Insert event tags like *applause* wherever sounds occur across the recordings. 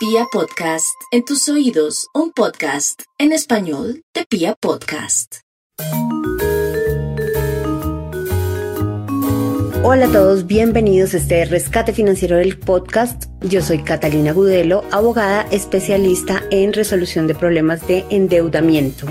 Pia Podcast, en tus oídos, un podcast en español de Pia Podcast. Hola a todos, bienvenidos a este rescate financiero del podcast. Yo soy Catalina Gudelo, abogada especialista en resolución de problemas de endeudamiento.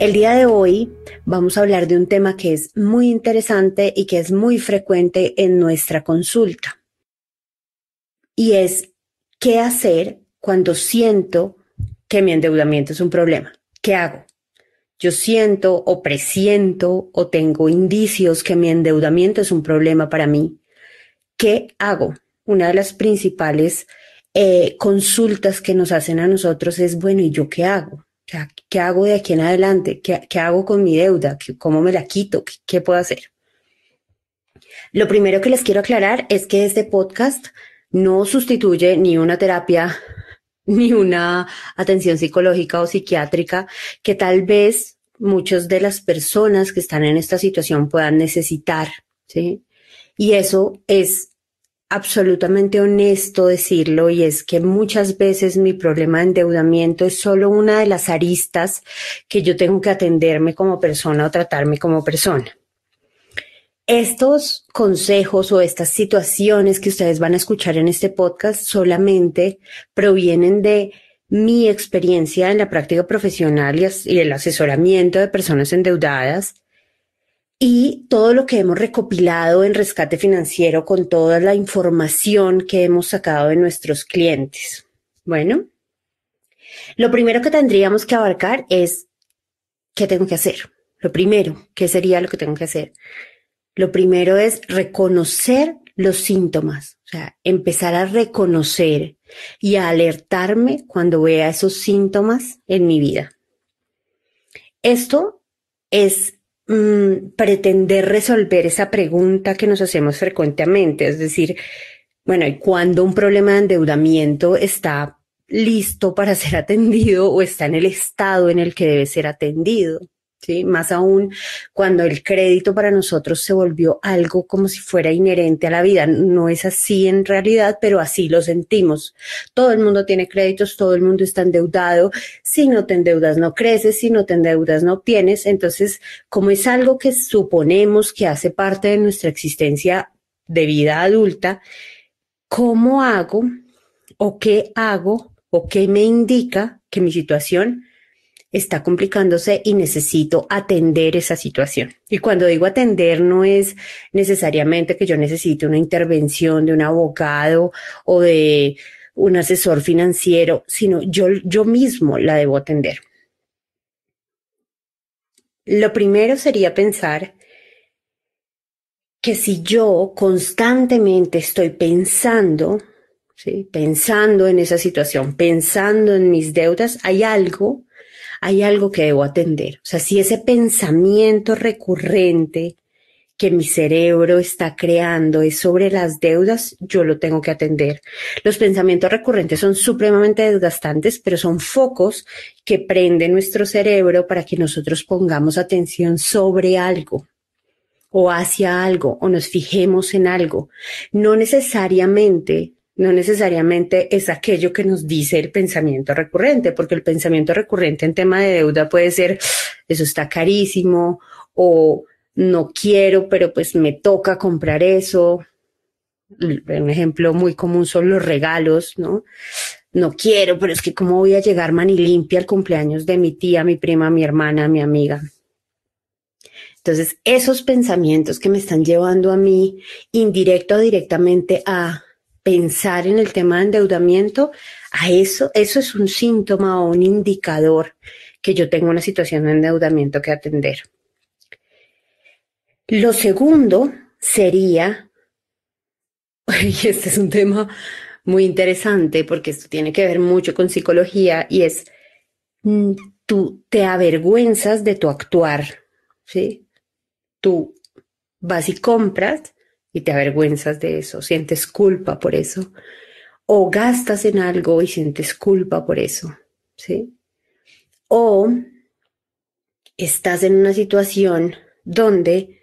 El día de hoy vamos a hablar de un tema que es muy interesante y que es muy frecuente en nuestra consulta. Y es qué hacer cuando siento que mi endeudamiento es un problema. ¿Qué hago? Yo siento o presiento o tengo indicios que mi endeudamiento es un problema para mí. ¿Qué hago? Una de las principales eh, consultas que nos hacen a nosotros es, bueno, ¿y yo qué hago? ¿Qué hago de aquí en adelante? ¿Qué, hago con mi deuda? ¿Cómo me la quito? ¿Qué, puedo hacer? Lo primero que les quiero aclarar es que este podcast no sustituye ni una terapia *laughs* ni una atención psicológica o psiquiátrica que tal vez muchas de las personas que están en esta situación puedan necesitar, ¿sí? Y eso es absolutamente honesto decirlo y es que muchas veces mi problema de endeudamiento es solo una de las aristas que yo tengo que atenderme como persona o tratarme como persona. Estos consejos o estas situaciones que ustedes van a escuchar en este podcast solamente provienen de mi experiencia en la práctica profesional y el asesoramiento de personas endeudadas y todo lo que hemos recopilado en rescate financiero con toda la información que hemos sacado de nuestros clientes. Bueno, lo primero que tendríamos que abarcar es qué tengo que hacer. Lo primero, ¿qué sería lo que tengo que hacer? Lo primero es reconocer los síntomas, o sea, empezar a reconocer y a alertarme cuando vea esos síntomas en mi vida. Esto es Mm, pretender resolver esa pregunta que nos hacemos frecuentemente, es decir, bueno, ¿y cuando un problema de endeudamiento está listo para ser *laughs* atendido o está en el estado en el que debe ser atendido? Más aún cuando el crédito para nosotros se volvió algo como si fuera inherente a la vida. No es así en realidad, pero así lo sentimos. Todo el mundo tiene créditos, todo el mundo está endeudado. Si no te endeudas, no creces, si no te endeudas, no obtienes. Entonces, como es algo que suponemos que hace parte de nuestra existencia de vida adulta, ¿cómo hago o qué hago o qué me indica que mi situación está complicándose y necesito atender esa situación. Y cuando digo atender no es necesariamente que yo necesite una intervención de un abogado o de un asesor financiero, sino yo, yo mismo la debo atender. Lo primero sería pensar que si yo constantemente estoy pensando, ¿sí? pensando en esa situación, pensando en mis deudas, hay algo hay algo que debo atender. O sea, si ese pensamiento recurrente que mi cerebro está creando es sobre las deudas, yo lo tengo que atender. Los pensamientos recurrentes son supremamente desgastantes, pero son focos que prenden nuestro cerebro para que nosotros pongamos atención sobre algo o hacia algo o nos fijemos en algo. No necesariamente no necesariamente es aquello que nos dice el pensamiento recurrente, porque el pensamiento recurrente en tema de deuda puede ser, eso está carísimo, o no quiero, pero pues me toca comprar eso. Un ejemplo muy común son los regalos, ¿no? No quiero, pero es que cómo voy a llegar mani limpia al cumpleaños de mi tía, mi prima, mi hermana, mi amiga. Entonces, esos pensamientos que me están llevando a mí, indirecto o directamente, a pensar en el tema de endeudamiento, a eso, eso es un síntoma o un indicador que yo tengo una situación de endeudamiento que atender. Lo segundo sería, *laughs* y este es un tema muy interesante porque esto tiene que ver mucho con psicología y es, mm, tú te avergüenzas de tu actuar, ¿sí? Tú vas y compras y te avergüenzas de eso, sientes culpa por eso, o gastas en algo y sientes culpa por eso, ¿sí? O estás en una situación donde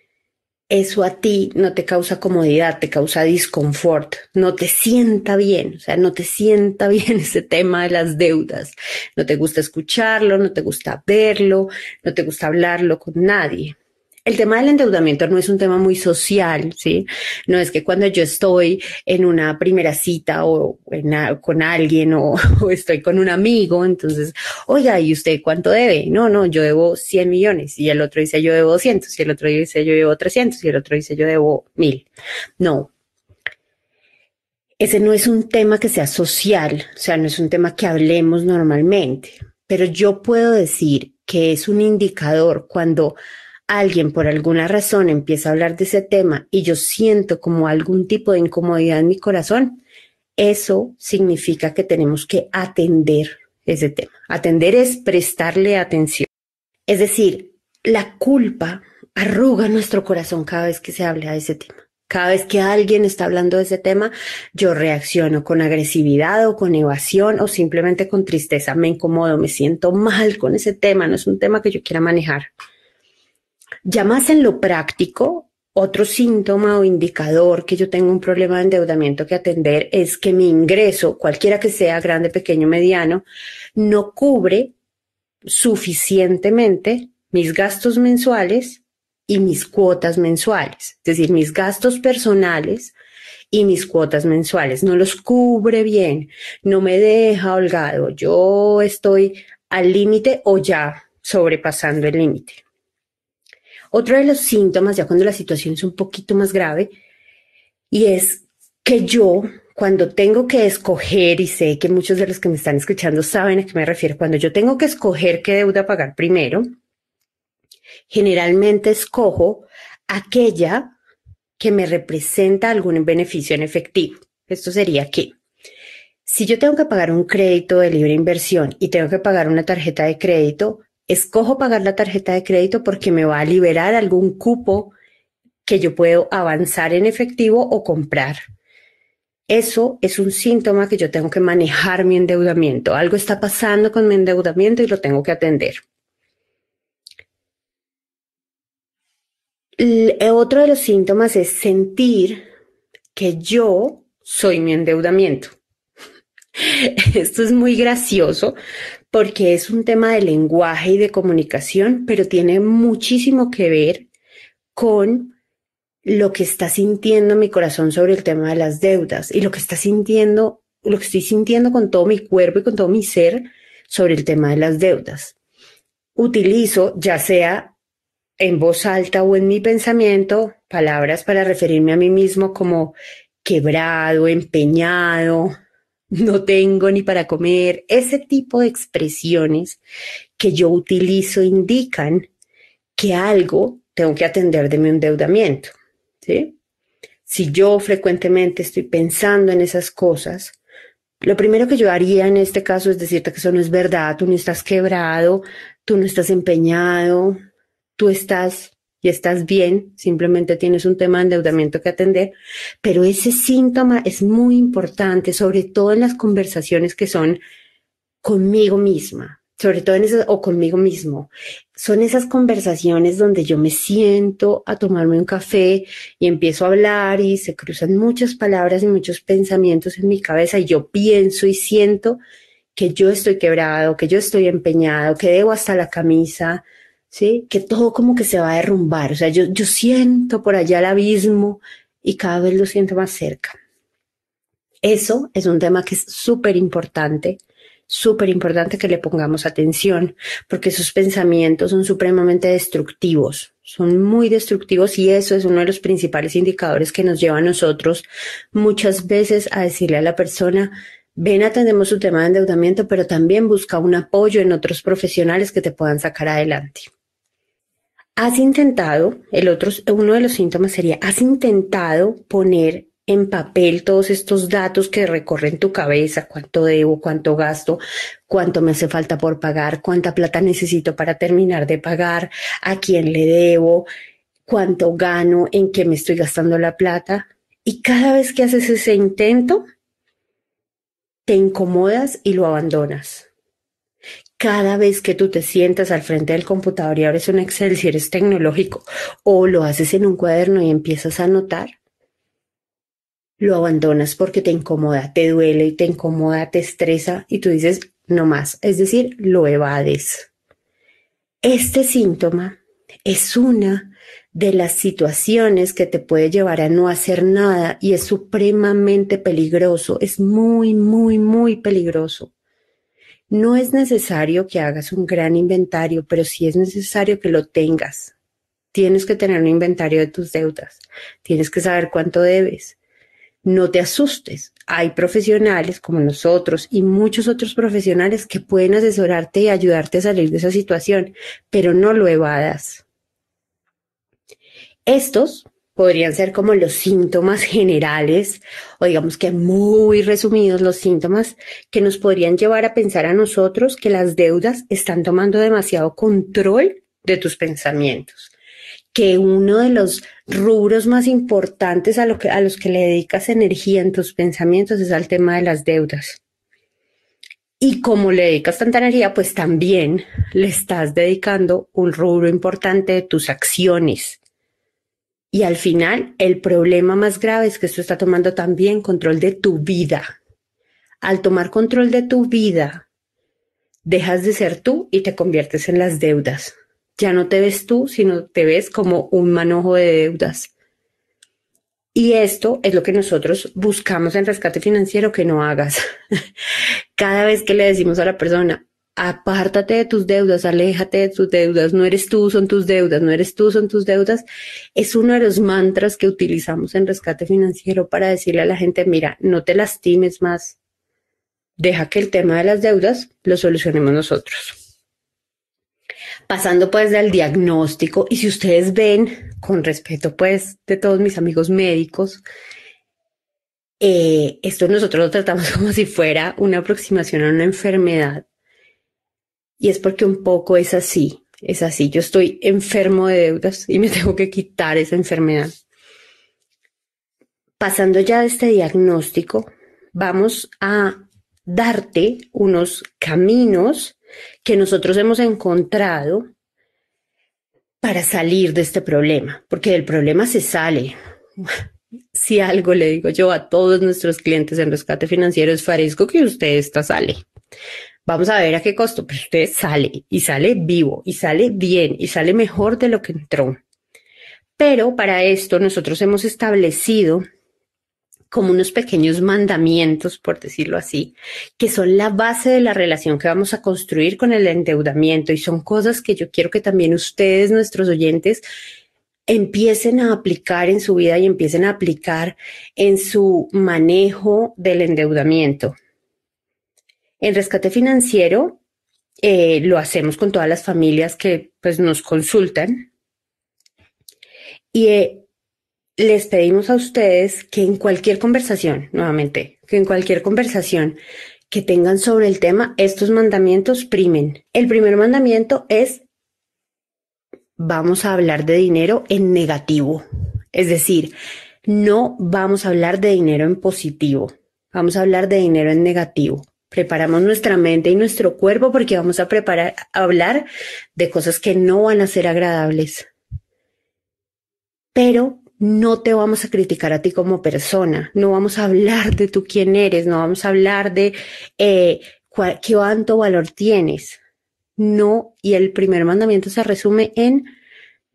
eso a ti no te causa comodidad, te causa disconfort, no te sienta bien, o sea, no te sienta *laughs* bien ese tema de las deudas, no te gusta escucharlo, no te gusta verlo, no te gusta hablarlo con nadie. El tema del endeudamiento no es un tema muy social, ¿sí? No es que cuando yo estoy en una primera cita o con alguien *laughs* o, estoy con un amigo, entonces, oiga, ¿y usted cuánto debe? No, no, yo debo 100 millones y el otro dice yo debo 200 y el otro dice yo debo 300 y el otro dice yo debo 1000. No. Ese no es un tema que sea social, o sea, no es un tema que hablemos normalmente, pero yo puedo decir que es un indicador cuando alguien por alguna razón empieza a hablar de ese tema y yo siento como algún tipo de incomodidad en mi corazón, eso significa que tenemos que atender ese tema. Atender es prestarle atención. Es decir, la culpa arruga nuestro corazón cada vez que se habla de ese tema. Cada vez que alguien está hablando de ese tema, yo reacciono con agresividad o con evasión o simplemente con tristeza. Me incomodo, me siento mal con ese tema. No es un tema que yo quiera manejar. Ya más en lo práctico, otro síntoma o indicador que yo tengo un problema de endeudamiento que atender es que mi ingreso, cualquiera que sea, grande, pequeño, mediano, no cubre suficientemente mis gastos mensuales y mis cuotas mensuales, es decir, mis gastos personales y mis cuotas mensuales. No los cubre bien, no me deja holgado. Yo estoy al límite o ya sobrepasando el límite. Otro de los síntomas, ya cuando la situación es un poquito más grave, y es que yo, cuando tengo que escoger, y sé que muchos de los que me están escuchando saben a qué me refiero, cuando yo tengo que escoger qué deuda pagar primero, generalmente escojo aquella que me representa algún beneficio en efectivo. Esto sería que si yo tengo que pagar un crédito de libre inversión y tengo que pagar una tarjeta de crédito, escojo pagar la tarjeta de crédito porque me va a liberar algún cupo que yo puedo avanzar en efectivo o comprar. Eso es un síntoma que yo tengo que manejar mi endeudamiento. Algo está pasando con mi endeudamiento y lo tengo que atender. Otro de los síntomas es sentir que yo soy mi endeudamiento. *laughs* Esto es muy gracioso porque es un tema de lenguaje y de comunicación, pero tiene muchísimo que ver con lo que está sintiendo mi corazón sobre el tema de las deudas y lo que está sintiendo, lo que estoy sintiendo con todo mi cuerpo y con todo mi ser sobre el tema de las deudas. Utilizo, ya sea en voz alta o en mi pensamiento, palabras para referirme a mí mismo como quebrado, empeñado, no tengo ni para comer, ese tipo de expresiones que yo utilizo indican que algo tengo que atender de mi endeudamiento. ¿sí? Si yo frecuentemente estoy pensando en esas cosas, lo primero que yo haría en este caso es decirte que eso no es verdad, tú no estás quebrado, tú no estás empeñado, tú estás y estás bien, simplemente tienes un tema de endeudamiento que atender, pero ese síntoma es muy importante, sobre todo en las conversaciones que son conmigo misma, sobre todo en esas, o conmigo mismo. Son esas conversaciones donde yo me siento a tomarme un café y empiezo a hablar y se cruzan muchas palabras y muchos pensamientos en mi cabeza y yo pienso y siento que yo estoy quebrado, que yo estoy empeñado, que debo hasta la camisa, ¿sí? Que todo como que se va a derrumbar. O sea, yo, yo siento por allá el abismo y cada vez lo siento más cerca. Eso es un tema que es súper importante, súper importante que le pongamos atención, porque esos pensamientos son supremamente destructivos, son muy destructivos y eso es uno de los principales indicadores que nos lleva a nosotros muchas veces a decirle a la persona, ven, atendemos su tema de endeudamiento, pero también busca un apoyo en otros profesionales que te puedan sacar adelante. Has intentado, el otro, uno de los síntomas sería, has intentado poner en papel todos estos datos que recorren tu cabeza, cuánto debo, cuánto gasto, cuánto me hace falta por pagar, cuánta plata necesito para terminar de pagar, a quién le debo, cuánto gano, en qué me estoy gastando la plata. Y cada vez que haces ese intento, te incomodas y lo abandonas. Cada vez que tú te sientas al frente del computador y abres un Excel si eres tecnológico o lo haces en un cuaderno y empiezas a anotar, lo abandonas porque te incomoda, te duele y te incomoda, te estresa y tú dices no más, es decir, lo evades. Este síntoma es una de las situaciones que te puede llevar a no hacer nada y es supremamente peligroso, es muy, muy, muy peligroso. No es necesario que hagas un gran inventario, pero sí es necesario que lo tengas. Tienes que tener un inventario de tus deudas, tienes que saber cuánto debes, no te asustes. Hay profesionales como nosotros y muchos otros profesionales que pueden asesorarte y ayudarte a salir de esa situación, pero no lo evadas. Estos podrían ser como los síntomas generales o digamos que muy resumidos los síntomas que nos podrían llevar a pensar a nosotros que las deudas están tomando demasiado control de tus pensamientos que uno de los rubros más importantes a, los que le dedicas energía en tus pensamientos es al tema de las deudas. Y como le dedicas tanta energía, pues también le estás dedicando un rubro importante de tus acciones. Y al final, el problema más grave es que esto está tomando también control de tu vida. Al tomar control de tu vida, dejas de ser tú y te conviertes en las deudas ya no te ves tú, sino te ves como un manojo de deudas. Y esto es lo que nosotros buscamos en rescate financiero que no hagas. *laughs* Cada vez que le decimos a la persona, apártate de tus deudas, aléjate de tus deudas, no eres tú, son tus deudas, no eres tú, son tus deudas, es uno de los mantras que utilizamos en rescate financiero para decirle a la gente, mira, no te lastimes más, deja que el tema de las deudas lo solucionemos nosotros pasando pues del diagnóstico y si ustedes ven, con respeto pues de todos mis amigos médicos, eh, esto nosotros lo tratamos *laughs* como si fuera una aproximación a una enfermedad. Y es porque un poco es así, es así. Yo estoy enfermo de deudas y me *laughs* tengo que quitar esa enfermedad. Pasando ya de este diagnóstico, vamos a darte unos caminos que nosotros hemos encontrado para salir de este problema, porque del problema se sale. *laughs* Si algo le digo yo a todos nuestros clientes en rescate financiero es que usted está sale. Vamos a ver a qué costo, pero usted sale y sale vivo y sale bien y sale mejor de lo que entró. Pero para esto nosotros hemos establecido como unos pequeños mandamientos, por decirlo así, que son la base de la relación que vamos a construir con el endeudamiento y son cosas que yo quiero que también ustedes, nuestros oyentes, empiecen a aplicar en su vida y empiecen a aplicar en su manejo del endeudamiento. En rescate financiero eh, lo hacemos con todas las familias que pues, nos consultan y eh, les pedimos a ustedes que en cualquier conversación, nuevamente, que en cualquier conversación que tengan sobre el tema, estos mandamientos primen. El primer mandamiento es, vamos a hablar de dinero en negativo. Es decir, no vamos a hablar de dinero en positivo, vamos a hablar de dinero en negativo. Preparamos nuestra mente y nuestro cuerpo porque vamos a preparar, a hablar de cosas que no van a ser agradables. Pero no te vamos a criticar a ti como persona, no vamos a hablar de tú quién eres, no vamos a hablar de eh, qué cuánto valor tienes. No, y el primer mandamiento se resume en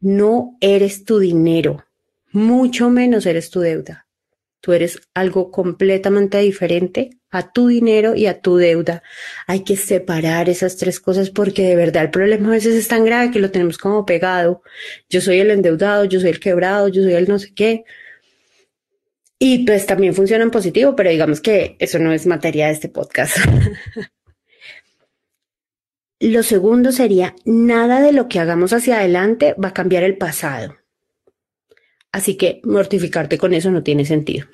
no eres tu dinero, mucho menos eres tu deuda. Tú eres algo completamente diferente a tu dinero y a tu deuda. Hay que separar esas tres cosas porque de verdad el problema a veces es tan grave que lo tenemos como pegado. Yo soy el endeudado, yo soy el quebrado, yo soy el no sé qué. Y pues también funciona en positivo, pero digamos que eso no es materia de este podcast. *laughs* lo segundo sería, nada de lo que hagamos hacia adelante va a cambiar el pasado. Así que mortificarte con eso no tiene sentido.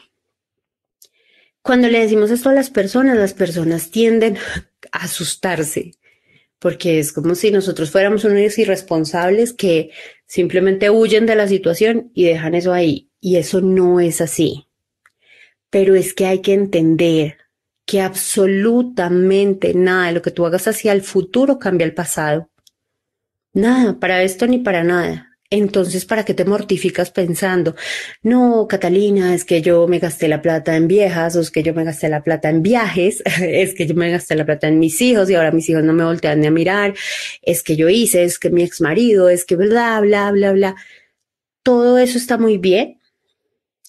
Cuando le decimos esto a las personas, las personas tienden a asustarse, porque es como si nosotros fuéramos unos irresponsables que simplemente huyen de la situación y dejan eso ahí. Y eso no es así. Pero es que hay que entender que absolutamente nada de lo que tú hagas hacia el futuro cambia el pasado. Nada, para esto ni para nada. Entonces, ¿para qué te mortificas pensando? No, Catalina, es que yo me gasté la plata en viejas, o es que yo me gasté la plata en viajes, *laughs* es que yo me gasté la plata en mis hijos y ahora mis hijos no me voltean ni a mirar, es que yo hice, es que mi ex marido, es que bla, bla, bla, bla. Todo eso está muy bien,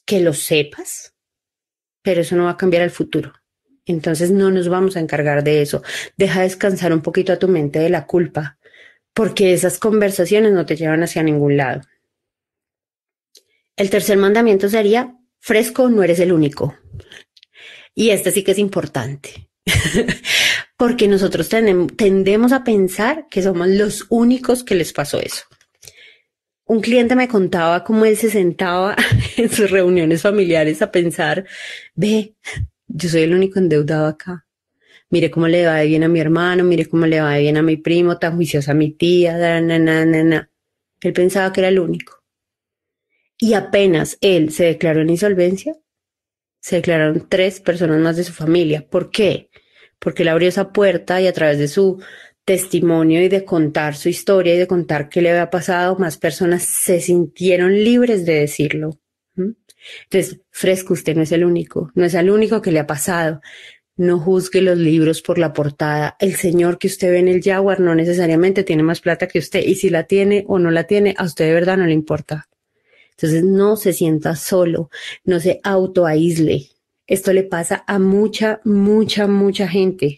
que lo sepas, pero eso no va a cambiar el futuro. Entonces no nos vamos a encargar de eso. Deja descansar un poquito a tu mente de la culpa porque esas conversaciones no te llevan hacia ningún lado. El tercer mandamiento sería, fresco, no eres el único. Y este sí que es importante, *laughs* porque nosotros tendemos a pensar que somos los únicos que les pasó eso. Un cliente me contaba cómo él se sentaba *laughs* en sus reuniones familiares a pensar, ve, yo soy el único endeudado acá mire cómo le va de bien a mi hermano, mire cómo le va de bien a mi primo, tan juiciosa mi tía, na, na, na, Él pensaba que era el único. Y apenas él se declaró en insolvencia, se declararon tres personas más de su familia. ¿Por qué? Porque él abrió esa puerta y a través de su testimonio y de contar su historia y de contar qué le había pasado, más personas se sintieron libres de decirlo. Entonces, fresco, usted no es el único, no es el único que le ha pasado. No juzgue los libros por la portada. El señor que usted ve en el Jaguar no necesariamente tiene más plata que usted y si la tiene o no la tiene, a usted de verdad no le importa. Entonces no se sienta solo, no se autoaísle. Esto le pasa a mucha, mucha, mucha gente.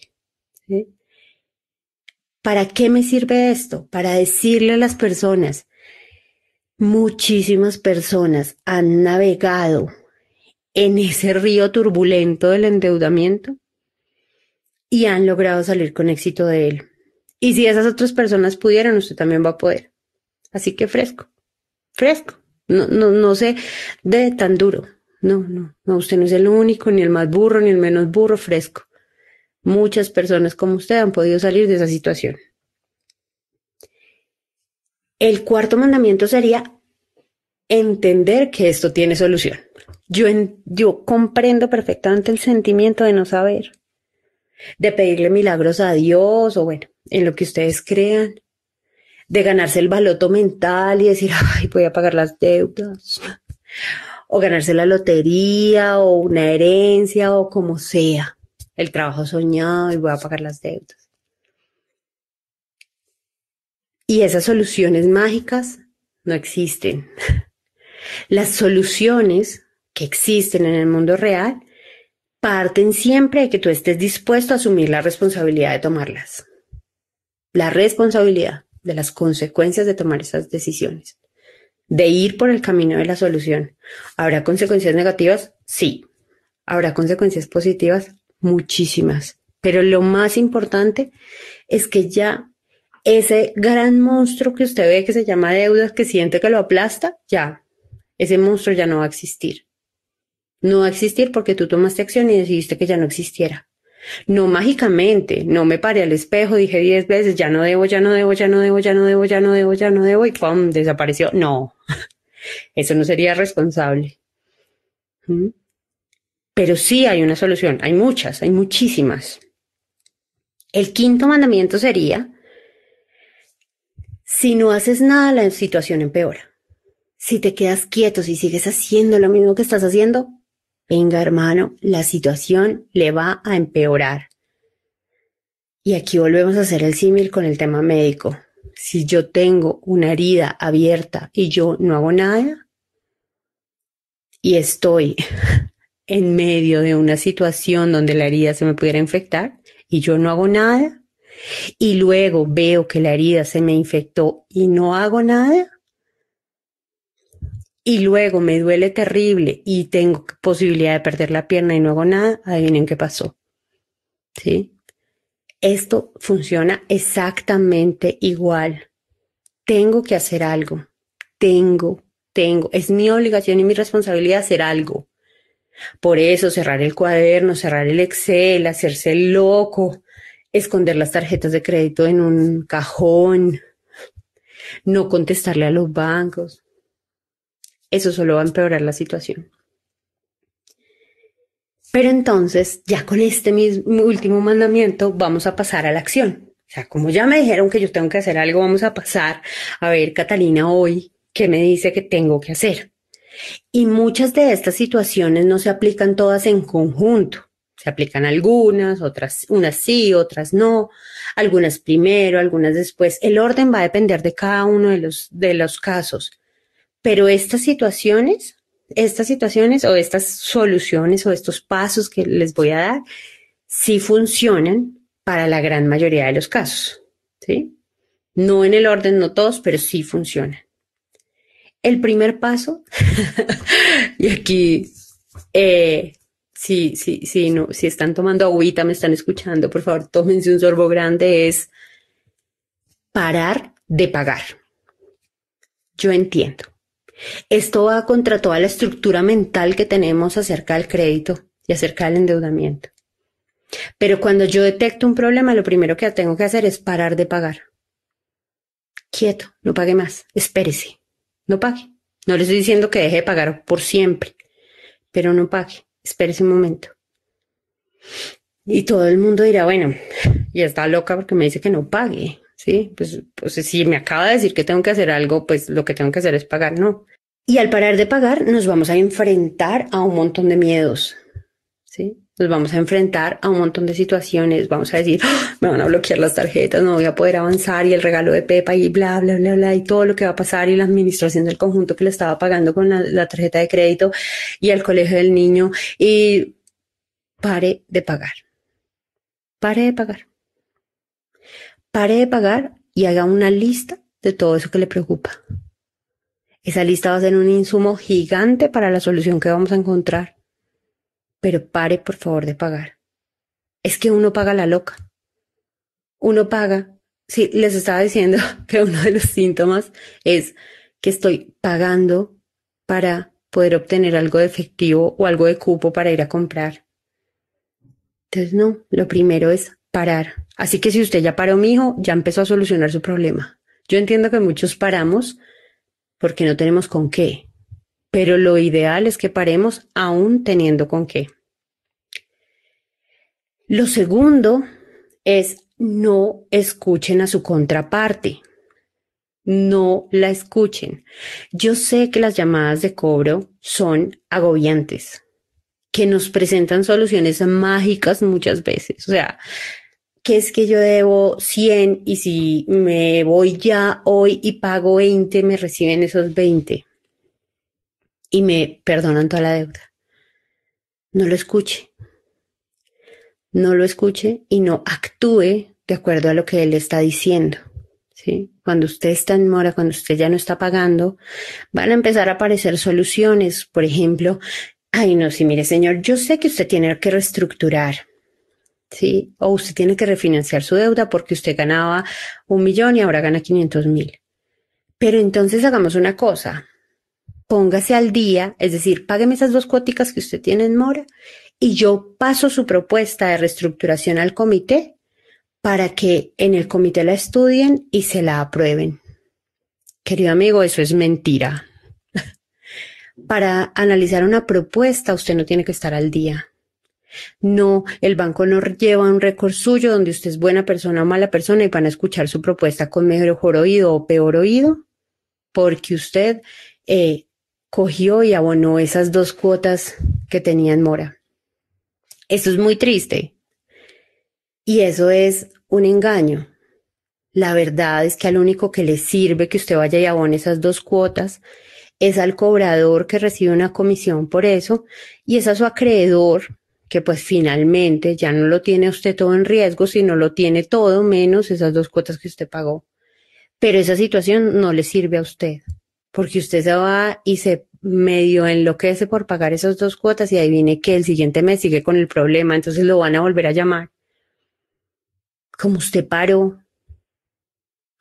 ¿Para qué me sirve esto? Para decirle a las personas, muchísimas personas han navegado en ese río turbulento del endeudamiento y han logrado salir con éxito de él. Y si esas otras personas pudieran, usted también va a poder. Así que fresco, fresco. No, no, no se de tan duro. No, no, no, usted no es el único, ni el más burro, ni el menos burro, fresco. Muchas personas como usted han podido salir de esa situación. El cuarto mandamiento sería entender que esto tiene solución. Yo, yo comprendo perfectamente el sentimiento de no saber de pedirle milagros a Dios o bueno, en lo que ustedes crean, de ganarse el baloto mental y decir, *laughs* ay, voy a pagar las deudas, o ganarse la lotería o una herencia o como sea, el trabajo soñado y voy a pagar las deudas. Y esas soluciones mágicas no existen. *laughs* Las soluciones que existen en el mundo real parten siempre de que tú estés dispuesto a asumir la responsabilidad de tomarlas. La responsabilidad de las consecuencias de tomar esas decisiones. De ir por el camino de la solución. ¿Habrá consecuencias negativas? Sí. ¿Habrá consecuencias positivas? Muchísimas. Pero lo más importante es que ya ese gran monstruo que usted ve que se llama deudas, que siente que lo aplasta, ya, ese monstruo ya no va a existir. No va a existir porque tú tomaste acción y decidiste que ya no existiera. No mágicamente, no me paré al espejo, dije diez veces, ya no debo, ya no debo, ya no debo, ya no debo, ya no debo, ya no debo, y ¡pum! desapareció. No, *laughs* eso no sería responsable. ¿Mm? Pero sí hay una solución, hay muchas, hay muchísimas. El quinto mandamiento sería, si no haces nada, la situación empeora. Si te quedas quieto, si sigues haciendo lo mismo que estás haciendo, venga hermano, la situación le va a empeorar. Y aquí volvemos a hacer el símil con el tema médico. Si yo tengo una herida abierta y yo no hago nada y estoy *laughs* en medio de una situación donde la herida se me pudiera infectar y yo no hago nada y luego veo que la herida se me infectó y no hago nada, y luego me duele terrible y tengo posibilidad de perder la pierna y no hago nada, adivinen qué pasó. ¿Sí? Esto funciona exactamente igual. Tengo que hacer algo. Tengo, tengo. Es mi obligación y mi responsabilidad hacer algo. Por eso cerrar el cuaderno, cerrar el Excel, hacerse loco, esconder las tarjetas de crédito en un cajón, no contestarle a los bancos, eso solo va a empeorar la situación. Pero entonces, ya con este mismo último mandamiento, vamos a pasar a la acción. O sea, como ya me dijeron que yo tengo que hacer algo, vamos a pasar a ver, Catalina, hoy, ¿qué me dice que tengo que hacer? Y muchas de estas situaciones no se aplican todas en conjunto. Se aplican algunas, otras, unas sí, otras no, algunas primero, algunas después. El orden va a depender de cada uno de los, de los casos. Pero estas situaciones, estas situaciones o estas soluciones o estos pasos que les voy a dar, sí funcionan para la gran mayoría de los casos. ¿sí? No en el orden, no todos, pero sí funcionan. El primer paso, *laughs* y aquí, eh, si, no, si están tomando agüita, me están escuchando, por favor, tómense un sorbo grande, es parar de pagar. Yo entiendo. Esto va contra toda la estructura mental que tenemos acerca del crédito y acerca del endeudamiento. Pero cuando yo detecto un problema, lo primero que tengo que hacer es parar de pagar. Quieto, no pague más, espérese. No pague. No le estoy diciendo que deje de pagar por siempre, pero no pague. Espérese un momento. Y todo el mundo dirá, bueno, ya está loca porque me dice que no pague. Sí, pues, pues si me acaba de decir que tengo que hacer algo, pues lo que tengo que hacer es pagar, no. Y al parar de pagar, nos vamos a enfrentar a un montón de miedos. Sí, nos vamos a enfrentar a un montón de situaciones, vamos a decir, ¡Ah! me van a bloquear las tarjetas, no voy a poder avanzar y el regalo de Pepa y bla, bla, bla, bla, y todo lo que va a pasar y la administración del conjunto que le estaba pagando con la, la tarjeta de crédito y el colegio del niño y pare de pagar. Pare de pagar. Pare de pagar y haga una lista de todo eso que le preocupa. Esa lista va a ser un insumo gigante para la solución que vamos a encontrar pero pare por favor de pagar. Es que uno paga la loca. Uno paga. Sí, les estaba diciendo *laughs* que uno de los síntomas es que estoy pagando para poder obtener algo de efectivo o algo de cupo para ir a comprar. Entonces, no, lo primero es parar. Así que si usted ya paró, mi hijo, ya empezó a solucionar su problema. Yo entiendo que muchos paramos porque no tenemos con qué, pero lo ideal es que paremos aún teniendo con qué. Lo segundo es no escuchen a su contraparte. No la escuchen. Yo sé que las llamadas de cobro son agobiantes, que nos presentan soluciones mágicas muchas veces. O sea, que es que yo debo 100 y si me voy ya hoy y pago 20, me reciben esos 20 y me perdonan toda la deuda. No lo escuche no lo escuche y no actúe de acuerdo a lo que él está diciendo. ¿sí? Cuando usted está en mora, cuando usted ya no está pagando, van a empezar a aparecer soluciones. Por ejemplo, ay, no, sí, mire, señor, yo sé que usted tiene que reestructurar. ¿Sí? O usted tiene que refinanciar su deuda porque usted ganaba un millón y ahora gana 500 mil. Pero entonces hagamos una cosa. Póngase al día, es decir, págueme esas dos cuóticas que usted tiene en mora y yo paso su propuesta de reestructuración al comité para que en el comité la estudien y se la aprueben. Querido amigo, eso es mentira. *laughs* para analizar una propuesta usted no tiene que estar al día. No, el banco no lleva un récord suyo donde usted es buena persona o mala persona y van a escuchar su propuesta con mejor oído o peor oído, porque usted eh, cogió y abonó esas dos cuotas que tenía en mora. Eso es muy triste. Y eso es un engaño. La verdad es que al único que le sirve que usted vaya y abone esas dos cuotas es al cobrador que recibe una comisión por eso y es a su acreedor que pues finalmente ya no lo tiene usted todo en riesgo, sino lo tiene todo menos esas dos cuotas que usted pagó. Pero esa situación no le sirve a usted, porque usted se va y se medio enloquece por pagar esas dos cuotas y ahí viene que el siguiente mes sigue con el problema, entonces lo van a volver a llamar. Como usted paró,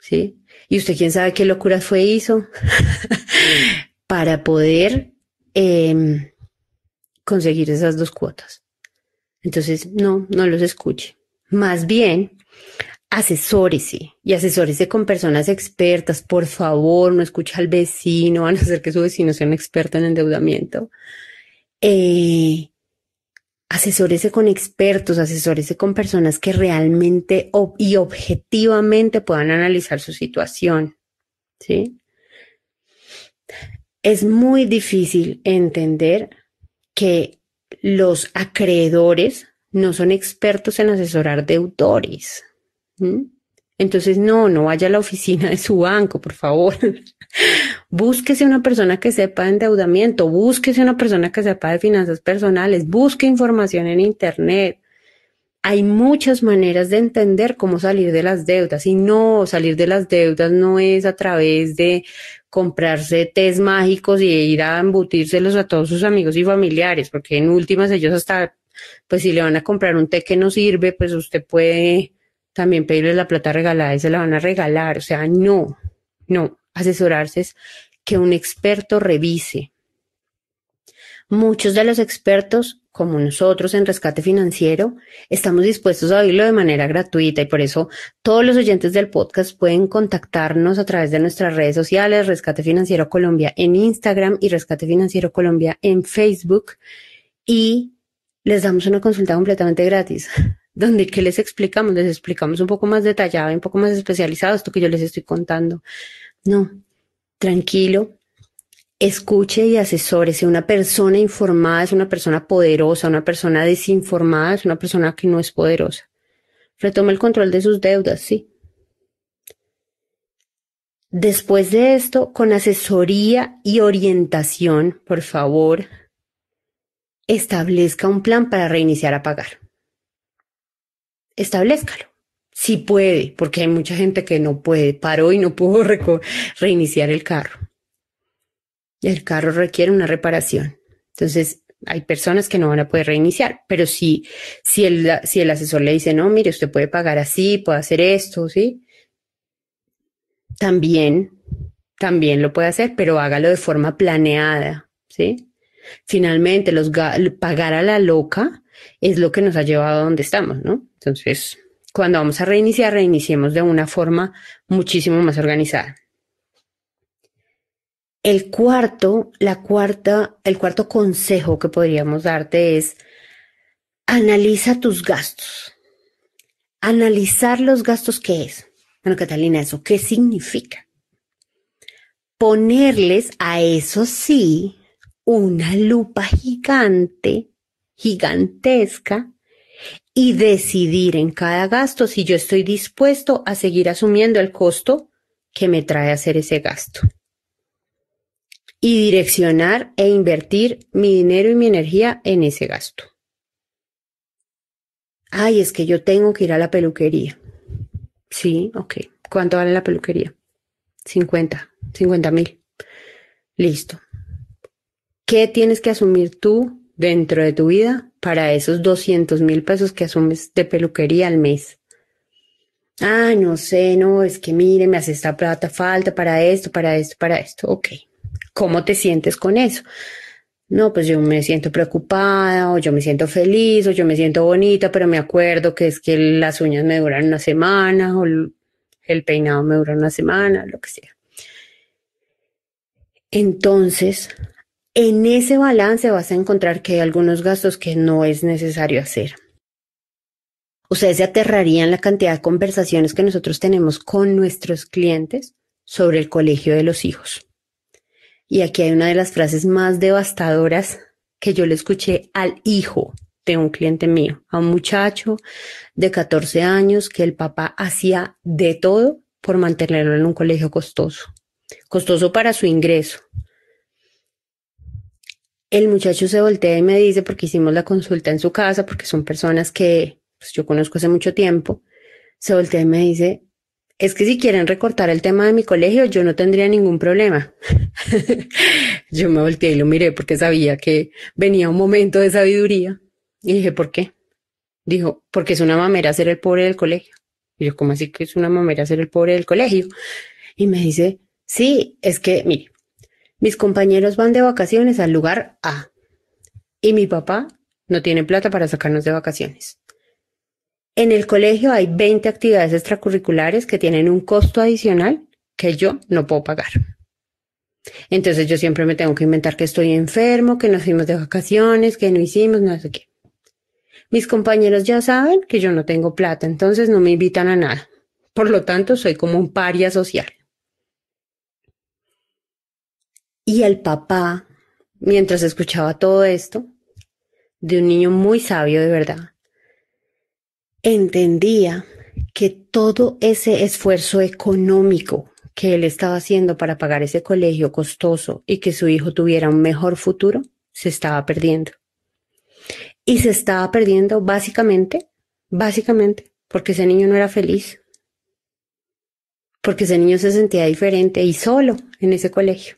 ¿sí? Y usted quién sabe qué locuras fue hizo *laughs* para poder em, conseguir esas dos cuotas. Entonces, no, no los escuche. Más bien, asesórese y asesórese con personas expertas, por favor, no escucha al vecino, a no ser que su vecino sea un experto en endeudamiento. Eh, asesórese con expertos, asesórese con personas que realmente y objetivamente puedan analizar su situación. ¿Sí? Es muy difícil entender que los acreedores no son expertos en asesorar deudores. Entonces, no, no vaya a la oficina de su banco, por favor. *laughs* búsquese una persona que sepa de endeudamiento, búsquese una persona que sepa de finanzas personales, busque información en Internet. Hay muchas maneras de entender cómo salir de las deudas y no, salir de las deudas no es a través de comprarse test mágicos y ir a embutírselos a todos sus amigos y familiares, porque en últimas ellos hasta, pues si le van a comprar un té que no sirve, pues usted puede también pedirle la plata regalada y se la van a regalar. O sea, no, no, asesorarse es que un experto revise. Muchos de los expertos, como nosotros en rescate financiero, estamos dispuestos a oírlo de manera gratuita y por eso todos los oyentes del podcast pueden contactarnos a través de nuestras redes sociales, Rescate Financiero Colombia en Instagram y Rescate Financiero Colombia en Facebook y les damos una consulta completamente gratis *laughs* donde que les explicamos, les explicamos un poco más detallado, un poco más especializado esto que yo les estoy contando. No, tranquilo, escuche y asesórese. Una persona informada es una persona poderosa, una persona desinformada es una persona que no es poderosa. Retome el control de sus deudas, sí. Después de esto, con asesoría y orientación, por favor, establezca un plan para reiniciar a pagar establezcalo. Si puede, porque hay mucha gente que no puede, paró y no pudo *laughs* reiniciar el carro. El carro requiere una reparación. Entonces, hay personas que no van a poder reiniciar, pero si, el, el asesor le dice, no, mire, usted puede pagar así, puede hacer esto, ¿sí? También, también lo puede hacer, pero hágalo de forma planeada, ¿sí? Finalmente, los pagar a la loca es lo que nos ha llevado a donde estamos, ¿no? Entonces, cuando vamos a reiniciar, reiniciemos de una forma muchísimo más organizada. El cuarto, la cuarta, el cuarto consejo que podríamos darte es analiza tus gastos. Analizar los gastos, ¿qué es? Bueno, Catalina, ¿eso qué significa? Ponerles a eso sí una lupa gigante gigantesca y decidir en cada gasto si yo estoy dispuesto a seguir asumiendo el costo que me trae hacer ese gasto. Y direccionar e invertir mi dinero y mi energía en ese gasto. Ay, es que yo tengo que ir a la peluquería. Sí, ok. ¿Cuánto vale la peluquería? 50, 50 mil. Listo. ¿Qué tienes que asumir tú dentro de tu vida para esos 200 mil pesos que asumes de peluquería al mes. Ah, no sé, no, es que mire, me hace esta plata falta para esto, para esto, para esto. Ok. ¿Cómo te sientes con eso? No, pues yo me siento preocupada, o yo me siento feliz, o yo me siento bonita, pero me acuerdo que es que las uñas me duran una semana, o el peinado me dura una semana, lo que sea. Entonces, en ese balance vas a encontrar que hay algunos gastos que no es necesario hacer. Ustedes se aterrarían la cantidad de conversaciones que nosotros tenemos con nuestros clientes sobre el colegio de los hijos. Y aquí hay una de las frases más devastadoras que yo le escuché al hijo de un cliente mío, a un muchacho de 14 años que el papá hacía de todo por mantenerlo en un colegio costoso, costoso para su ingreso, el muchacho se voltea y me dice, porque hicimos la consulta en su casa, porque son personas que pues, yo conozco hace mucho tiempo, se voltea y me dice, es que si quieren recortar el tema de mi colegio, yo no tendría ningún problema. *laughs* yo me volteé y lo miré porque sabía que venía un momento de sabiduría. Y dije, ¿por qué? Dijo, porque es una mamera ser el pobre del colegio. Y yo, ¿cómo así que es una mamera ser el pobre del colegio? Y me dice, sí, es que, mire, mis compañeros van de vacaciones al lugar A y mi papá no tiene plata para sacarnos de vacaciones. En el colegio hay 20 actividades extracurriculares que tienen un costo adicional que yo no puedo pagar. Entonces yo siempre me tengo que inventar que estoy enfermo, que nos fuimos de vacaciones, que no hicimos, no sé qué. Mis compañeros ya saben que yo no tengo plata, entonces no me invitan a nada. Por lo tanto, soy como un paria social. Y el papá, mientras escuchaba todo esto, de un niño muy sabio de verdad, entendía que todo ese esfuerzo económico que él estaba haciendo para pagar ese colegio costoso y que su hijo tuviera un mejor futuro, se estaba perdiendo. Y se estaba perdiendo básicamente, básicamente, porque ese niño no era feliz. Porque ese niño se sentía diferente y solo en ese colegio.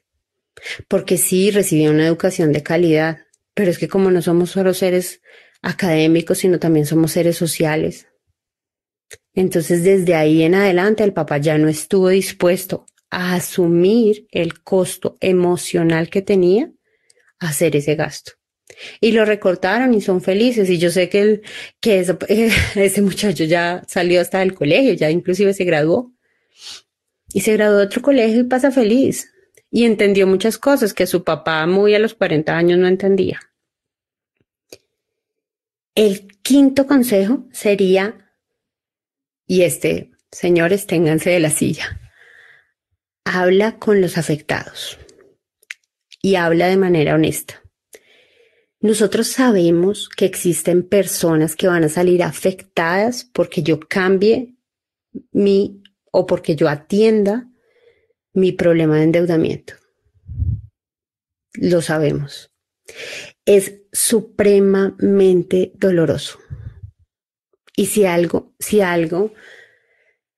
Porque sí recibía una educación de calidad, pero es que como no somos solo seres académicos, sino también somos seres sociales. Entonces desde ahí en adelante el papá ya no estuvo dispuesto a asumir el costo emocional que tenía hacer ese gasto. Y lo recortaron y son felices. Y yo sé que, que *laughs* ese muchacho ya salió hasta del colegio, ya inclusive se graduó. Y se graduó de otro colegio y pasa feliz. Y entendió muchas cosas que su papá muy a los 40 años no entendía. El quinto consejo sería, y este, señores, ténganse de la silla, habla con los afectados y habla de manera honesta. Nosotros sabemos que existen personas que van a salir afectadas porque yo cambie mi o porque yo atienda mi problema de endeudamiento. Lo sabemos. Es supremamente doloroso. Y si algo, si algo,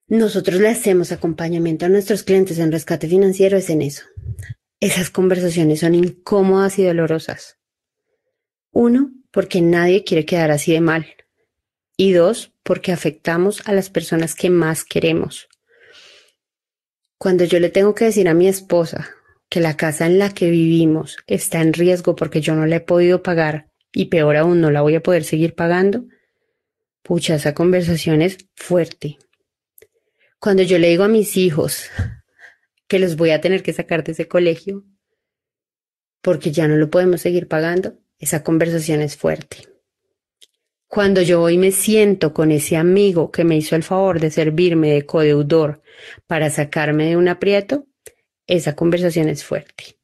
nosotros le hacemos acompañamiento a nuestros clientes en rescate financiero es en eso. Esas conversaciones son incómodas y dolorosas. Uno, porque nadie quiere quedar así de mal. Y dos, porque afectamos a las personas que más queremos. Cuando yo le tengo que decir a mi esposa que la casa en la que vivimos está en riesgo porque yo no la he podido pagar y peor aún no la voy a poder seguir pagando, pucha, esa conversación es fuerte. Cuando yo le digo a mis hijos que los voy a tener que sacar de ese colegio porque ya no lo podemos seguir pagando, esa conversación es fuerte. Cuando yo hoy me siento con ese amigo que me hizo el favor de servirme de codeudor para sacarme de un aprieto, esa conversación es fuerte.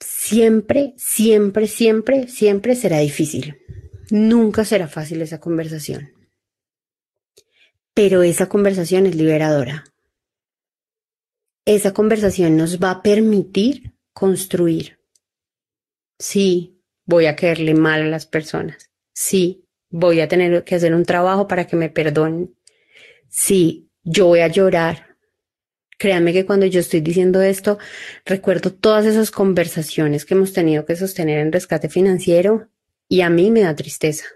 Siempre, siempre, siempre, siempre será difícil. Nunca será fácil esa conversación. Pero esa conversación es liberadora. Esa conversación nos va a permitir construir. Sí, voy a caerle mal a las personas. Sí, voy a tener que hacer un trabajo para que me perdonen. Sí, yo voy a llorar. Créanme que cuando yo estoy diciendo esto, recuerdo todas esas conversaciones que hemos tenido que sostener en rescate financiero y a mí me da tristeza.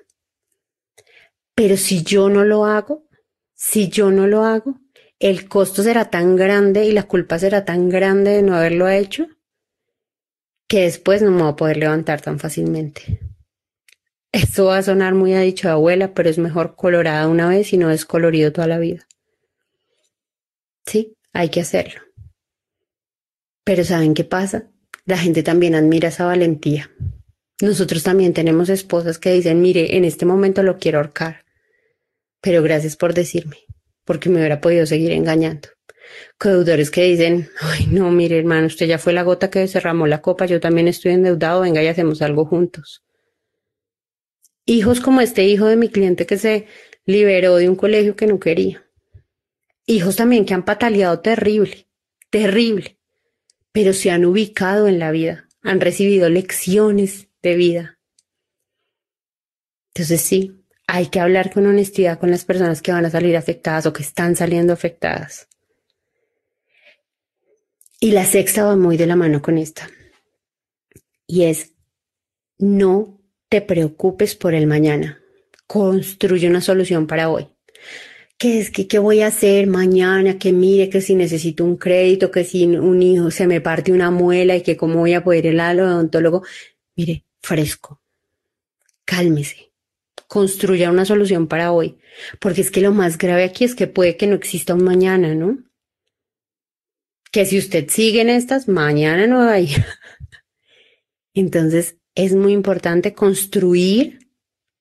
Pero si yo no lo hago, si yo no lo hago, el costo será tan grande y la culpa será tan grande de no haberlo hecho que después no me voy a poder levantar tan fácilmente. Esto va a sonar muy a dicho de abuela, pero es mejor colorada una vez y no descolorido toda la vida. Sí, hay que hacerlo. Pero ¿saben qué pasa? La gente también admira esa valentía. Nosotros también tenemos esposas que dicen, mire, en este momento lo quiero ahorcar, pero gracias por decirme, porque me hubiera podido seguir engañando. Codeudores que dicen, ay, no, mire, hermano, usted ya fue la gota que cerramó la copa, yo también estoy endeudado, venga y hacemos algo juntos. Hijos como este hijo de mi cliente que se liberó de un colegio que no quería. Hijos también que han pataleado terrible, terrible, pero se han ubicado en la vida, han recibido lecciones de vida. Entonces sí, hay que hablar con honestidad con las personas que van a salir afectadas o que están saliendo afectadas. Y la sexta va muy de la mano con esta. Y es, no te preocupes por el mañana. Construye una solución para hoy. ¿Qué es que qué voy a hacer mañana? Que mire que si necesito un crédito, que si un hijo se me parte una muela y que cómo voy a poder ir al odontólogo. Mire, fresco. Cálmese. Construya una solución para hoy. Porque es que lo más grave aquí es que puede que no exista un mañana, ¿no? que si usted sigue en estas, mañana no hay. *laughs* Entonces, es muy importante construir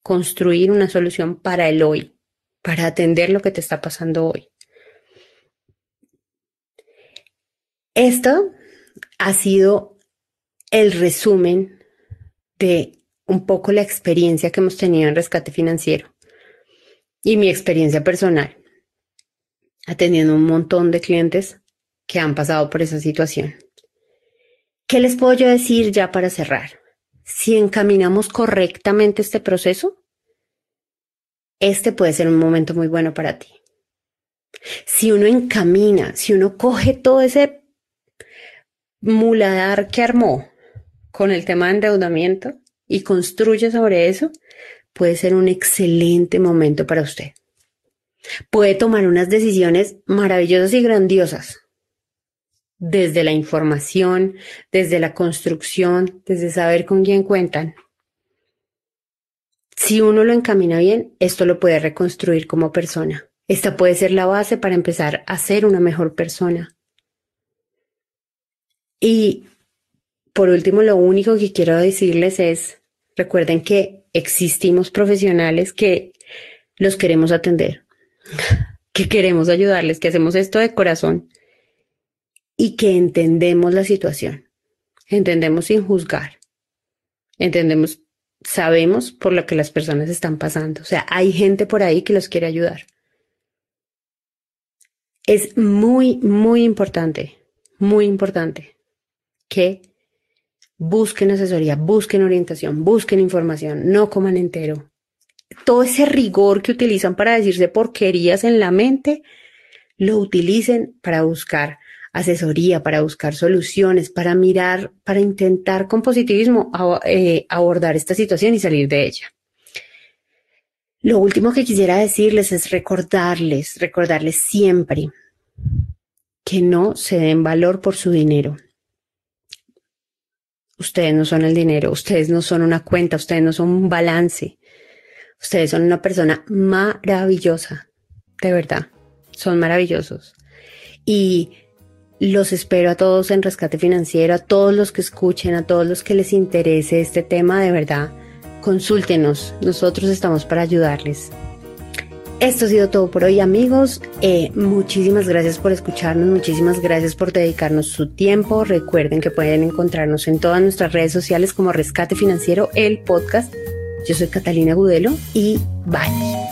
construir una solución para el hoy, para atender lo que te está pasando hoy. Esto ha sido el resumen de un poco la experiencia que hemos tenido en rescate financiero y mi experiencia personal, atendiendo un montón de clientes que han pasado por esa situación. ¿Qué les puedo decir ya para cerrar? Si encaminamos correctamente este proceso, este puede ser un momento muy bueno para ti. Si uno encamina, si uno coge todo ese muladar que armó con el tema de endeudamiento y construye sobre eso, puede ser un excelente momento para usted. Puede tomar unas decisiones maravillosas y grandiosas desde la información, desde la construcción, desde saber con quién cuentan. Si uno lo encamina bien, esto lo puede reconstruir como persona. Esta puede ser la base para empezar a ser una mejor persona. Y por último, lo único que quiero decirles es, recuerden que existimos profesionales que los queremos atender, *laughs* que queremos ayudarles, que hacemos esto de corazón y que entendemos la situación, entendemos sin juzgar, entendemos, sabemos por lo que las personas están pasando. O sea, hay gente por ahí que los quiere ayudar. Es muy, muy importante, muy importante que busquen asesoría, busquen orientación, busquen información, no coman entero. Todo ese rigor que utilizan para decirse porquerías en la mente, lo utilicen para buscar asesoría, para buscar soluciones, para mirar, para intentar con positivismo eh, abordar esta situación y salir de ella. Lo último que quisiera decirles es recordarles, recordarles siempre que no se den valor por su dinero. Ustedes no son el dinero, ustedes no son una cuenta, ustedes no son un balance. Ustedes son una persona maravillosa, de verdad, son maravillosos. Y los espero a todos en Rescate Financiero, a todos los que escuchen, a todos los que les interese este tema, de verdad, consúltenos, nosotros estamos para ayudarles. Esto ha sido todo por hoy amigos. Eh, muchísimas gracias por escucharnos, muchísimas gracias por dedicarnos su tiempo. Recuerden que pueden encontrarnos en todas nuestras redes sociales como Rescate Financiero, el podcast. Yo soy Catalina Gudelo y bye.